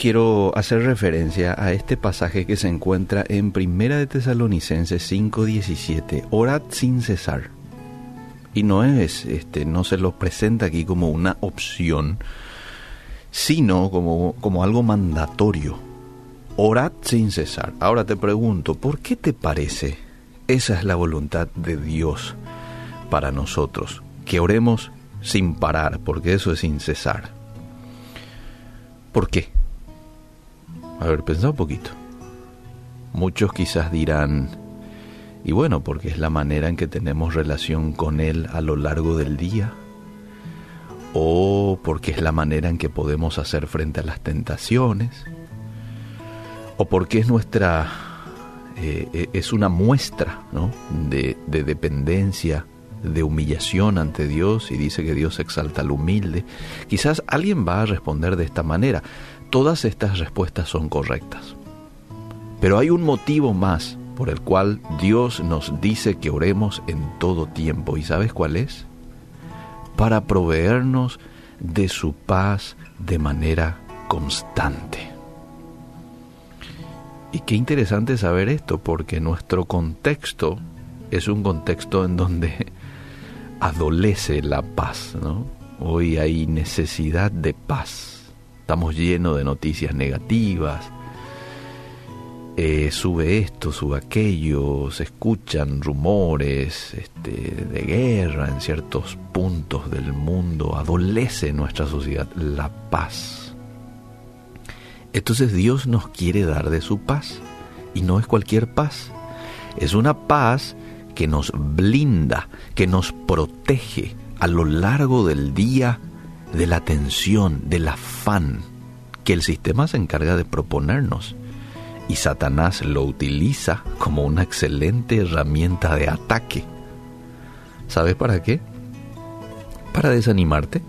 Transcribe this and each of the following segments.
quiero hacer referencia a este pasaje que se encuentra en Primera de Tesalonicenses 5:17, orad sin cesar. Y no es este no se lo presenta aquí como una opción, sino como como algo mandatorio. Orad sin cesar. Ahora te pregunto, ¿por qué te parece esa es la voluntad de Dios para nosotros? Que oremos sin parar, porque eso es sin cesar. ¿Por qué? A ver, pensá un poquito. Muchos quizás dirán, y bueno, porque es la manera en que tenemos relación con Él a lo largo del día, o porque es la manera en que podemos hacer frente a las tentaciones, o porque es nuestra, eh, es una muestra ¿no? de, de dependencia de humillación ante Dios y dice que Dios exalta al humilde, quizás alguien va a responder de esta manera. Todas estas respuestas son correctas. Pero hay un motivo más por el cual Dios nos dice que oremos en todo tiempo. ¿Y sabes cuál es? Para proveernos de su paz de manera constante. Y qué interesante saber esto, porque nuestro contexto es un contexto en donde adolece la paz, ¿no? Hoy hay necesidad de paz. Estamos llenos de noticias negativas. Eh, sube esto, sube aquello, se escuchan rumores este, de guerra en ciertos puntos del mundo. Adolece nuestra sociedad la paz. Entonces Dios nos quiere dar de su paz. Y no es cualquier paz. Es una paz que nos blinda, que nos protege a lo largo del día de la tensión, del afán que el sistema se encarga de proponernos. Y Satanás lo utiliza como una excelente herramienta de ataque. ¿Sabes para qué? Para desanimarte,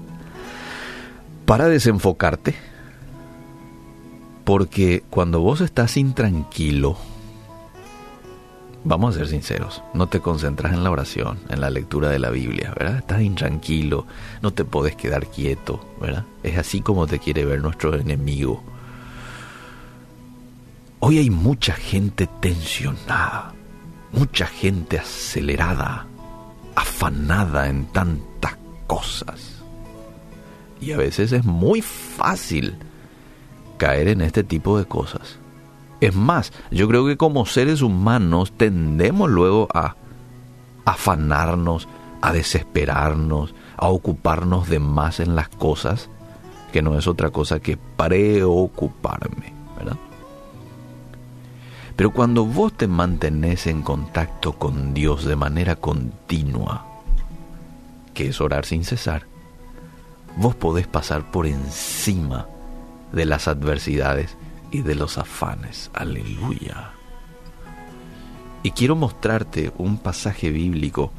para desenfocarte, porque cuando vos estás intranquilo, vamos a ser sinceros, no te concentras en la oración, en la lectura de la Biblia, ¿verdad? Estás intranquilo, no te puedes quedar quieto, ¿verdad? Es así como te quiere ver nuestro enemigo. Hoy hay mucha gente tensionada, mucha gente acelerada, afanada en tantas cosas. Y a veces es muy fácil caer en este tipo de cosas. Es más, yo creo que como seres humanos tendemos luego a afanarnos, a desesperarnos, a ocuparnos de más en las cosas, que no es otra cosa que preocuparme, ¿verdad? Pero cuando vos te mantenés en contacto con Dios de manera continua, que es orar sin cesar, vos podés pasar por encima de las adversidades y de los afanes. Aleluya. Y quiero mostrarte un pasaje bíblico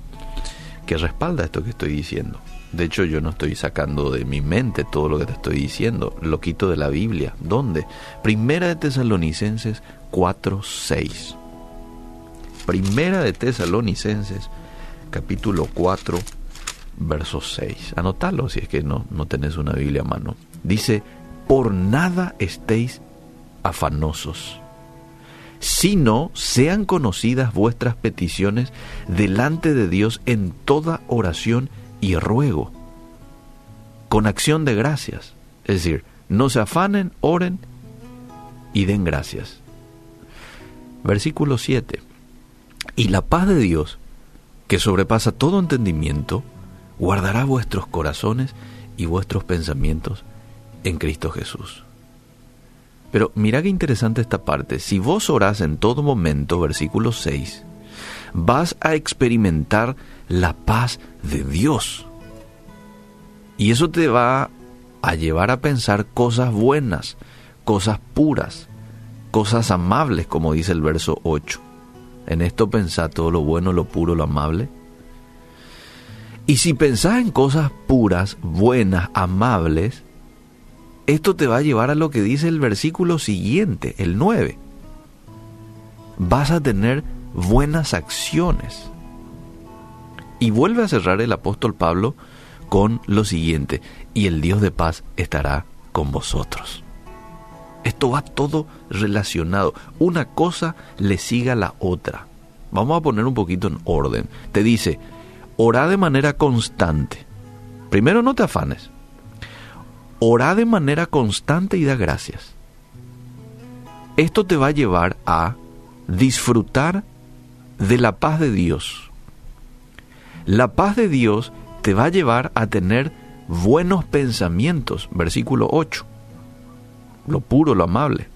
que respalda esto que estoy diciendo. De hecho, yo no estoy sacando de mi mente todo lo que te estoy diciendo, lo quito de la Biblia. ¿Dónde? Primera de Tesalonicenses 4:6. Primera de Tesalonicenses capítulo 4 verso 6. Anotalo si es que no no tenés una Biblia a mano. Dice, "Por nada estéis afanosos, sino sean conocidas vuestras peticiones delante de Dios en toda oración y ruego, con acción de gracias. Es decir, no se afanen, oren y den gracias. Versículo 7. Y la paz de Dios, que sobrepasa todo entendimiento, guardará vuestros corazones y vuestros pensamientos en Cristo Jesús. Pero mira qué interesante esta parte. Si vos orás en todo momento, versículo 6, vas a experimentar la paz de Dios. Y eso te va a llevar a pensar cosas buenas, cosas puras, cosas amables, como dice el verso 8. En esto pensá todo lo bueno, lo puro, lo amable. Y si pensás en cosas puras, buenas, amables, esto te va a llevar a lo que dice el versículo siguiente, el 9. Vas a tener buenas acciones. Y vuelve a cerrar el apóstol Pablo con lo siguiente, y el Dios de paz estará con vosotros. Esto va todo relacionado. Una cosa le sigue a la otra. Vamos a poner un poquito en orden. Te dice, ora de manera constante. Primero no te afanes. Ora de manera constante y da gracias. Esto te va a llevar a disfrutar de la paz de Dios. La paz de Dios te va a llevar a tener buenos pensamientos, versículo 8. Lo puro, lo amable.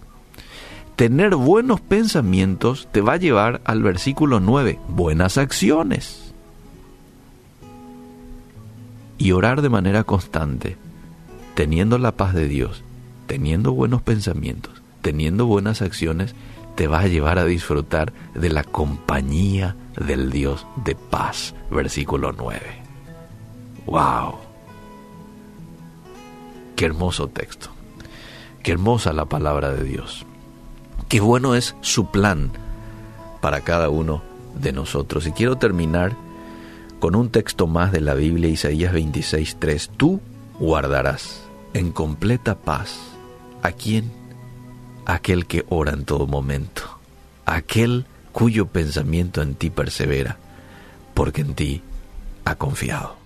Tener buenos pensamientos te va a llevar al versículo 9, buenas acciones. Y orar de manera constante, teniendo la paz de Dios, teniendo buenos pensamientos, teniendo buenas acciones, te va a llevar a disfrutar de la compañía del Dios de paz. Versículo 9. ¡Wow! Qué hermoso texto. Qué hermosa la palabra de Dios. Qué bueno es su plan para cada uno de nosotros. Y quiero terminar con un texto más de la Biblia, Isaías 26.3. Tú guardarás en completa paz. A quien aquel que ora en todo momento, aquel cuyo pensamiento en ti persevera, porque en ti ha confiado.